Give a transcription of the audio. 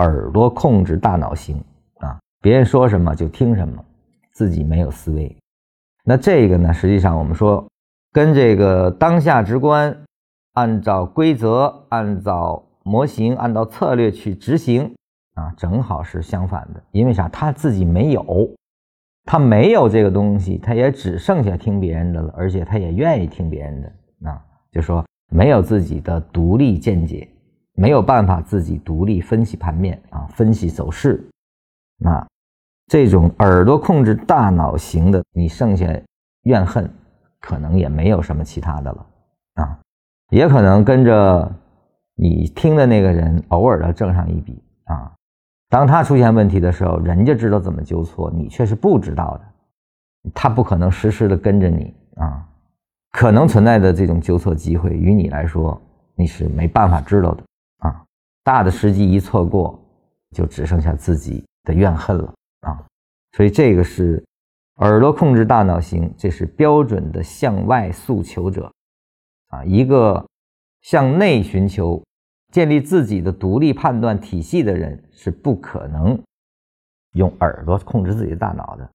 耳朵控制大脑型啊，别人说什么就听什么，自己没有思维。那这个呢，实际上我们说跟这个当下直观，按照规则、按照模型、按照策略去执行啊，正好是相反的。因为啥？他自己没有，他没有这个东西，他也只剩下听别人的了，而且他也愿意听别人的啊，就说没有自己的独立见解。没有办法自己独立分析盘面啊，分析走势，那这种耳朵控制大脑型的，你剩下怨恨，可能也没有什么其他的了啊，也可能跟着你听的那个人偶尔的挣上一笔啊，当他出现问题的时候，人家知道怎么纠错，你却是不知道的，他不可能实时的跟着你啊，可能存在的这种纠错机会，于你来说你是没办法知道的。啊，大的时机一错过，就只剩下自己的怨恨了啊！所以这个是耳朵控制大脑型，这是标准的向外诉求者啊。一个向内寻求、建立自己的独立判断体系的人，是不可能用耳朵控制自己的大脑的。